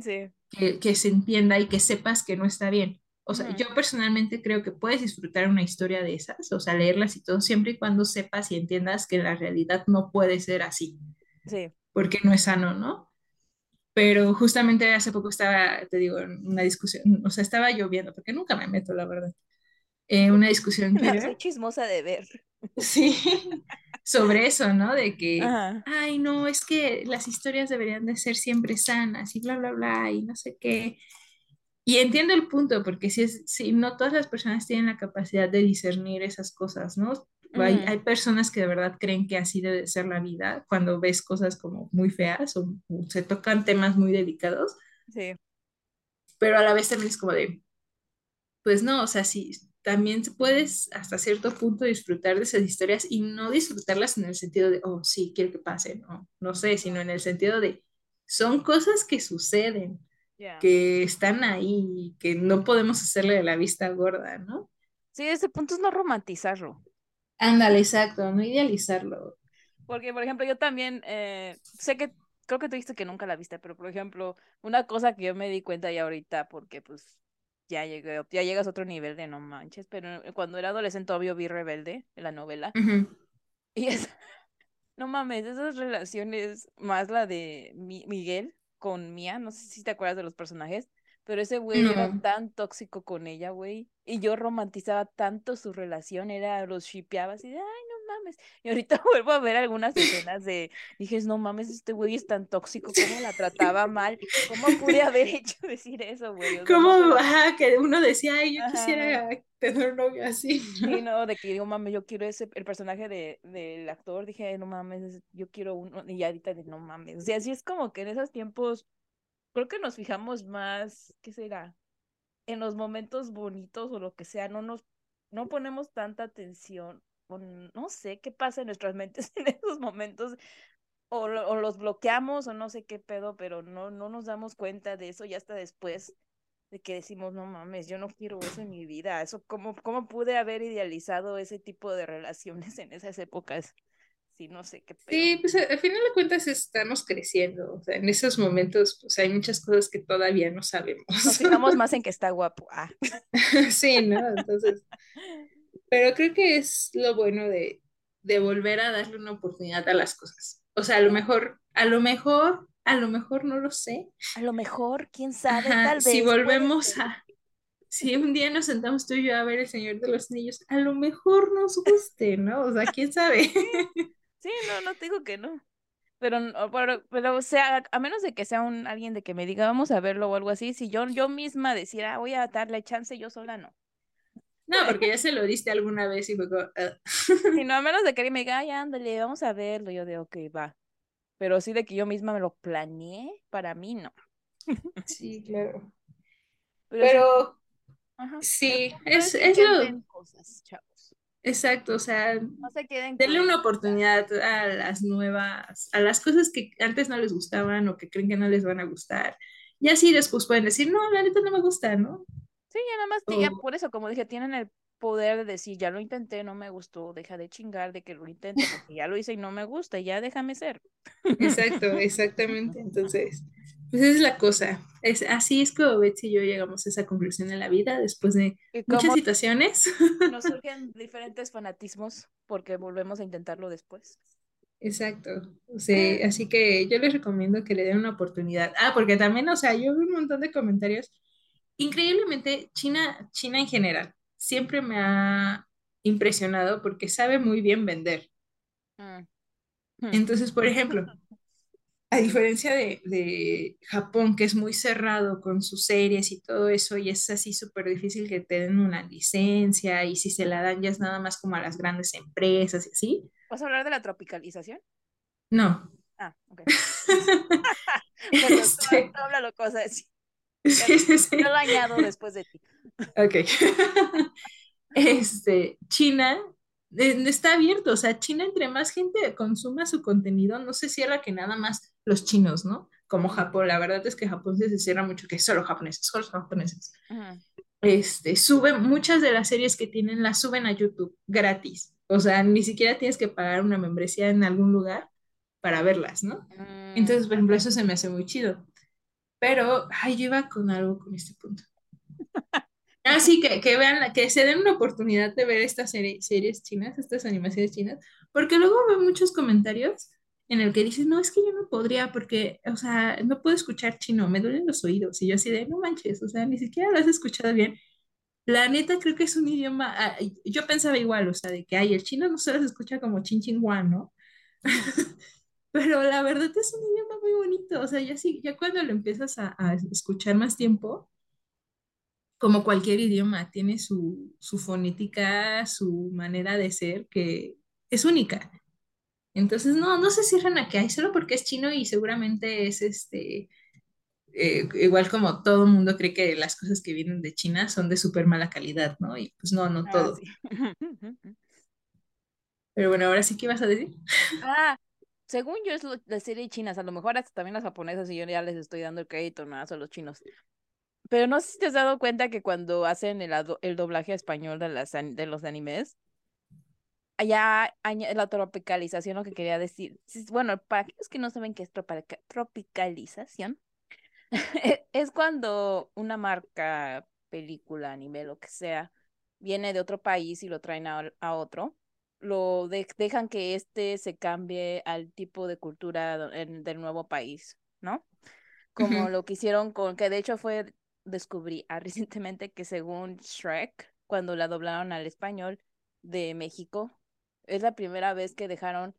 B: Sí.
A: Que, que se entienda y que sepas que no está bien. O sea, yo personalmente creo que puedes disfrutar una historia de esas, o sea, leerlas y todo, siempre y cuando sepas y entiendas que la realidad no puede ser así.
B: Sí.
A: Porque no es sano, ¿no? Pero justamente hace poco estaba, te digo, en una discusión, o sea, estaba lloviendo, porque nunca me meto, la verdad. Eh, una discusión en Twitter.
B: Soy chismosa de ver.
A: Sí, sobre eso, ¿no? De que, ay, no, es que las historias deberían de ser siempre sanas y bla, bla, bla, y no sé qué. Y entiendo el punto, porque si, es, si no todas las personas tienen la capacidad de discernir esas cosas, ¿no? hay, hay, personas que de verdad creen que así debe ser la vida cuando ves cosas como muy feas o, o se tocan temas muy delicados.
B: Sí.
A: Pero a la vez también es como de, pues no, o sea, sí, también puedes hasta cierto punto disfrutar de esas historias y no disfrutarlas en el sentido de, oh, sí, quiero que pase, no, no sé, sino en el sentido de, son cosas que suceden, que están ahí, que no podemos hacerle de la vista gorda, ¿no?
B: Sí, ese punto es no romantizarlo.
A: Ándale, exacto, no idealizarlo.
B: Porque, por ejemplo, yo también eh, sé que, creo que tú dijiste que nunca la viste, pero, por ejemplo, una cosa que yo me di cuenta ya ahorita, porque, pues, ya llegué, ya llegas a otro nivel de no manches, pero cuando era adolescente obvio vi Rebelde, en la novela. Y es, no mames, esas relaciones, más la de Miguel con Mía, no sé si te acuerdas de los personajes, pero ese güey era tan tóxico con ella, güey. Y yo romantizaba tanto su relación, era, los shipeaba así de, ay, no mames. Y ahorita vuelvo a ver algunas escenas de, dije, no mames, este güey es tan tóxico, ¿cómo la trataba mal? ¿Cómo pude haber hecho decir eso, güey?
A: ¿Cómo, ajá, que uno decía, ay, yo quisiera tener un novio así?
B: Sí, no, de que digo, mames, yo quiero ese, el personaje de, del actor, dije, no mames, yo quiero uno, y ahorita de, no mames. O sea, así es como que en esos tiempos creo que nos fijamos más, ¿qué será? En los momentos bonitos o lo que sea, no nos, no ponemos tanta atención, no sé qué pasa en nuestras mentes en esos momentos, o, o, los bloqueamos o no sé qué pedo, pero no, no nos damos cuenta de eso ya hasta después de que decimos, no mames, yo no quiero eso en mi vida, eso, ¿cómo, cómo pude haber idealizado ese tipo de relaciones en esas épocas? sí, no sé qué.
A: Sí, pues al final de cuentas estamos creciendo, o sea, en esos momentos pues hay muchas cosas que todavía no sabemos.
B: Nos fijamos más en que está guapo. Ah.
A: sí, ¿no? Entonces, pero creo que es lo bueno de, de volver a darle una oportunidad a las cosas. O sea, a lo mejor, a lo mejor, a lo mejor no lo sé.
B: A lo mejor, quién sabe, tal vez.
A: Si volvemos a, si un día nos sentamos tú y yo a ver El Señor de los Niños, a lo mejor nos guste, ¿no? O sea, quién sabe.
B: Sí, no, no te digo que no. Pero, pero, pero, o sea, a menos de que sea un alguien de que me diga, vamos a verlo o algo así, si yo, yo misma decir, ah, voy a darle chance, yo sola no.
A: No, porque ya se lo diste alguna vez y fue como...
B: Si no, a menos de que me diga, ay, ándale, vamos a verlo, yo de, ok, va. Pero sí de que yo misma me lo planeé, para mí no.
A: Sí, claro. Pero, sí, es, es lo... Cosas, Exacto, o sea,
B: no se queden
A: denle una oportunidad a las nuevas, a las cosas que antes no les gustaban o que creen que no les van a gustar. Y así después pueden decir, no, la neta no me gusta, ¿no?
B: Sí, ya nada más, ya por eso, como dije, tienen el poder de decir, ya lo intenté, no me gustó, deja de chingar de que lo intente, porque ya lo hice y no me gusta, y ya déjame ser.
A: Exacto, exactamente. Entonces, pues esa es la cosa. Es, así es como Betsy y yo llegamos a esa conclusión en la vida después de muchas situaciones.
B: Nos surgen diferentes fanatismos porque volvemos a intentarlo después.
A: Exacto. O sea, así que yo les recomiendo que le den una oportunidad. Ah, porque también, o sea, yo vi un montón de comentarios. Increíblemente, China, China en general, siempre me ha impresionado porque sabe muy bien vender. Mm. Entonces, por ejemplo, a diferencia de, Japón, que es muy cerrado con sus series y todo eso, y es así súper difícil que te den una licencia, y si se la dan ya es nada más como a las grandes empresas y así.
B: ¿Vas a hablar de la tropicalización?
A: No.
B: Ah, ok. este... háblalo cosas. Sí, sí, sí. Lo dañado después de ti.
A: Ok. este, China está abierto, o sea, China entre más gente consuma su contenido, no se cierra que nada más los chinos, ¿no? Como Japón, la verdad es que Japón se cierra mucho, que solo japoneses, solo japoneses. Este, suben, muchas de las series que tienen las suben a YouTube gratis, o sea, ni siquiera tienes que pagar una membresía en algún lugar para verlas, ¿no? Entonces, por ejemplo, eso se me hace muy chido. Pero, ay, yo iba con algo con este punto. Así que, que vean, que se den una oportunidad de ver estas serie- series chinas, estas animaciones chinas, porque luego veo muchos comentarios en el que dicen, no, es que yo no podría porque, o sea, no puedo escuchar chino, me duelen los oídos. Y yo así de, no manches, o sea, ni siquiera lo has escuchado bien. La neta creo que es un idioma, ah, yo pensaba igual, o sea, de que, ay, el chino no se escucha como chin chin guan, ¿no? Pero la verdad es un idioma muy bonito, o sea, ya sí, ya cuando lo empiezas a, a escuchar más tiempo, como cualquier idioma, tiene su, su fonética, su manera de ser que es única. Entonces, no, no se cierran a que hay solo porque es chino y seguramente es este, eh, igual como todo el mundo cree que las cosas que vienen de China son de súper mala calidad, ¿no? Y pues no, no
B: Ah,
A: todo.
B: sí.
A: Pero bueno, ahora sí, ¿qué vas a decir?
B: Ah, según yo es lo- la serie chinas, a lo mejor hasta también las japonesas y yo ya les estoy dando el crédito más a los chinos. Pero no sé si te has dado cuenta que cuando hacen el, el doblaje español de, las, de los animes, allá la tropicalización, lo que quería decir, bueno, para aquellos que no saben qué es tropica- tropicalización, es cuando una marca, película, anime, lo que sea, viene de otro país y lo traen a, a otro, lo de- dejan que este se cambie al tipo de cultura en- del nuevo país, ¿no? Como lo que hicieron con, que de hecho fue, descubrí ah, recientemente que según Shrek, cuando la doblaron al español de México, es la primera vez que dejaron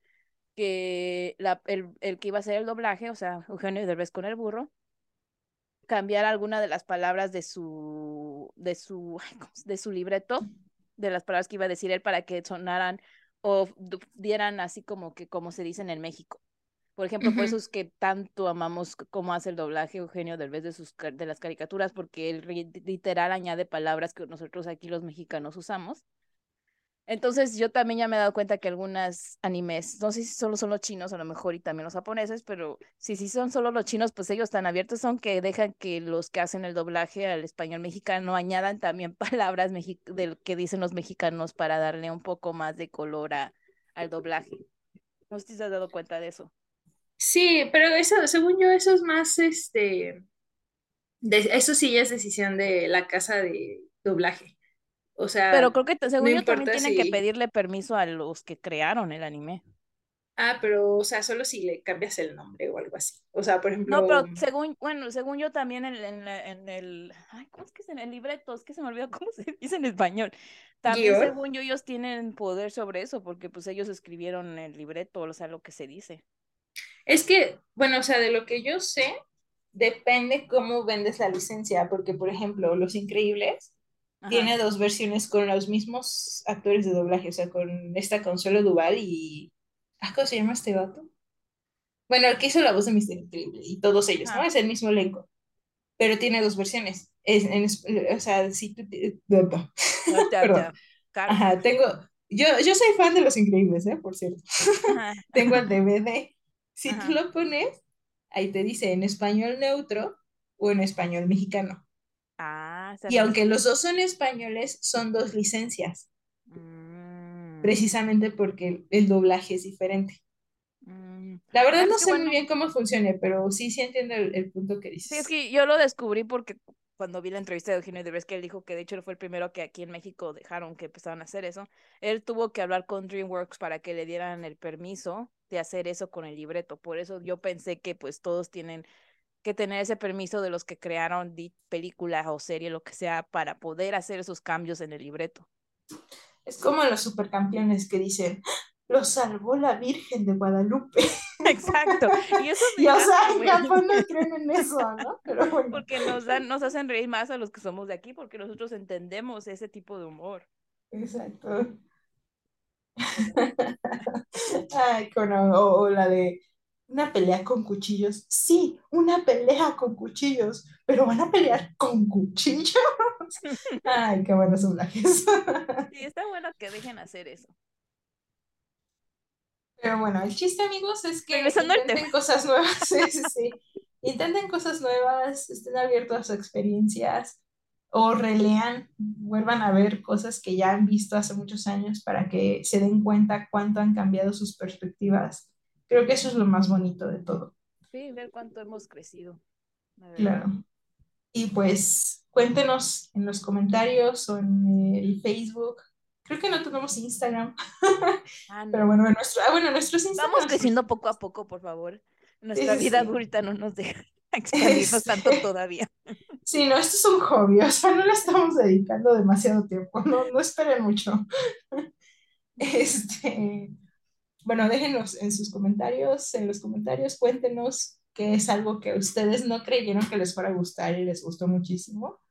B: que la, el, el que iba a hacer el doblaje, o sea, Eugenio Derbez con el burro, cambiar alguna de las palabras de su, de su, ay, ¿cómo se- de su libreto, de las palabras que iba a decir él para que sonaran o dieran así como que como se dicen en México. Por ejemplo, por eso es que tanto amamos cómo hace el doblaje Eugenio Derbez de sus de las caricaturas, porque él literal añade palabras que nosotros aquí los mexicanos usamos. Entonces yo también ya me he dado cuenta que algunas animes, no sé si solo son los chinos a lo mejor y también los japoneses, pero si sí son solo los chinos, pues ellos tan abiertos son que dejan que los que hacen el doblaje al español mexicano añadan también palabras del que dicen los mexicanos para darle un poco más de color a, al doblaje. No sé si te has dado cuenta de eso.
A: Sí, pero eso, según yo, eso es más, este, de, eso sí ya es decisión de la casa de doblaje. O
B: Pero creo que
A: no
B: según yo también tienen que pedirle permiso a los que crearon el anime.
A: ah, pero, o sea, solo si le cambias el nombre o algo así. O sea, por
B: No,
A: ejemplo,
B: pero según, bueno, según yo también en, en, el, ay, ¿cómo es que es en el libreto? Es que se me olvidó cómo se dice en español. También según yo ellos tienen poder sobre eso porque pues ellos escribieron el libreto, o sea, lo que se dice.
A: Es que, bueno, o sea, de lo que yo sé, depende cómo vendes la licencia, porque, por ejemplo, Los Increíbles
B: Ajá.
A: tiene dos versiones con los mismos actores de doblaje, o sea, con esta Consuelo Duval y... ah, ¿Cómo se llama este vato? Bueno, el que hizo la voz de Mister Increíble y todos ellos, ¿no? Es el mismo elenco, pero tiene dos versiones. Es, en o sea, si tú... Ajá, tengo... Yo, yo soy fan de Los Increíbles, ¿eh? Por cierto. Tengo el DVD. Si tú lo pones, ahí te dice en español neutro o en español mexicano.
B: Ah,
A: Y aunque los dos son españoles, son dos licencias,
B: Mm,
A: precisamente porque el, doblaje es diferente.
B: mm.
A: La verdad no sé muy bien cómo funciona, pero sí, sí entiendo el, el punto que
B: Sí, es
A: dices.
B: que yo lo descubrí porque cuando vi la entrevista de Eugenio Derbez, que él dijo que de hecho él fue el primero que aquí en México dejaron que empezaran a hacer eso, él tuvo que hablar con DreamWorks para que le dieran el permiso de hacer eso con el libreto. Por eso yo pensé que pues todos tienen que tener ese permiso de los que crearon di- película o serie, lo que sea, para poder hacer esos cambios en el libreto.
A: Es como los supercampeones que dicen, lo salvó la Virgen de Guadalupe.
B: Exacto. Y eso me
A: Y o sea,
B: encanta,
A: en
B: güey.
A: Japón no creen en eso, ¿no? Pero bueno,
B: Porque nos dan, nos hacen reír más a los que somos de aquí, porque nosotros entendemos ese tipo de humor.
A: exacto. Ay, con, o, o la de una pelea con cuchillos. Sí, una pelea con cuchillos, pero van a pelear con cuchillos. Ay, qué buenos doblajes.
B: sí, está bueno que dejen hacer eso.
A: Pero bueno, el chiste, amigos, es que intenten cosas nuevas. Sí, sí, sí. Intenten cosas nuevas, estén abiertos a experiencias o relean, vuelvan a ver cosas que ya han visto hace muchos años para que se den cuenta cuánto han cambiado sus perspectivas. Creo que eso es lo más bonito de todo.
B: Sí, ver cuánto hemos crecido.
A: Claro. Y pues cuéntenos en los comentarios o en el Facebook. Creo que no tenemos Instagram. Ah, Pero bueno, nuestro, ah, bueno, nuestros
B: Instagram. Vamos creciendo poco a poco, por favor. Nuestra vida adulta no nos deja expandirnos tanto todavía.
A: Sí, no, esto es un hobby, o sea, no le estamos dedicando demasiado tiempo, no, no esperen mucho. Este, bueno, déjenos en sus comentarios, en los comentarios, cuéntenos qué es algo que ustedes no creyeron que les fuera a gustar y les gustó muchísimo.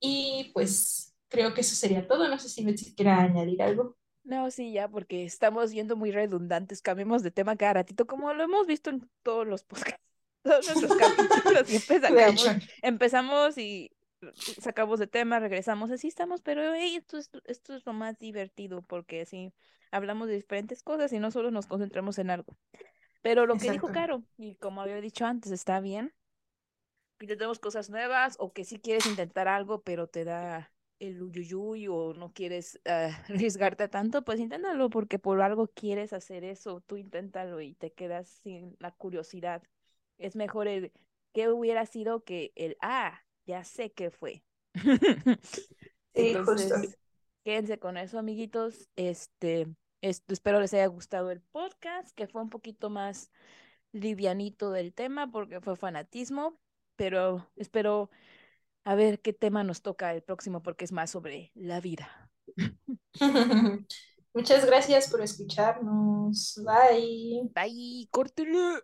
A: Y pues creo que eso sería todo. No sé si Betsy quiera añadir algo.
B: No, sí, ya, porque estamos viendo muy redundantes. Cambiemos de tema cada ratito, como lo hemos visto en todos los podcasts, todos nuestros capítulos. Siempre sacamos, empezamos y sacamos de tema, regresamos, así estamos, pero esto, es, esto es lo más divertido, porque así hablamos de diferentes cosas y no solo nos concentramos en algo. Pero lo que dijo Caro, y como había dicho antes, está bien. Intentemos cosas nuevas o que si quieres intentar algo, pero te da el uyuyuy o no quieres uh, arriesgarte tanto, pues inténtalo porque por algo quieres hacer eso, tú inténtalo y te quedas sin la curiosidad. Es mejor el que hubiera sido que el, ah, ya sé qué fue. Entonces, quédense con eso, amiguitos. Este, espero les haya gustado el podcast, que fue un poquito más livianito del tema porque fue fanatismo, pero espero a ver qué tema nos toca el próximo porque es más sobre la vida.
A: Muchas gracias por escucharnos. Bye.
B: Bye. Córtelo.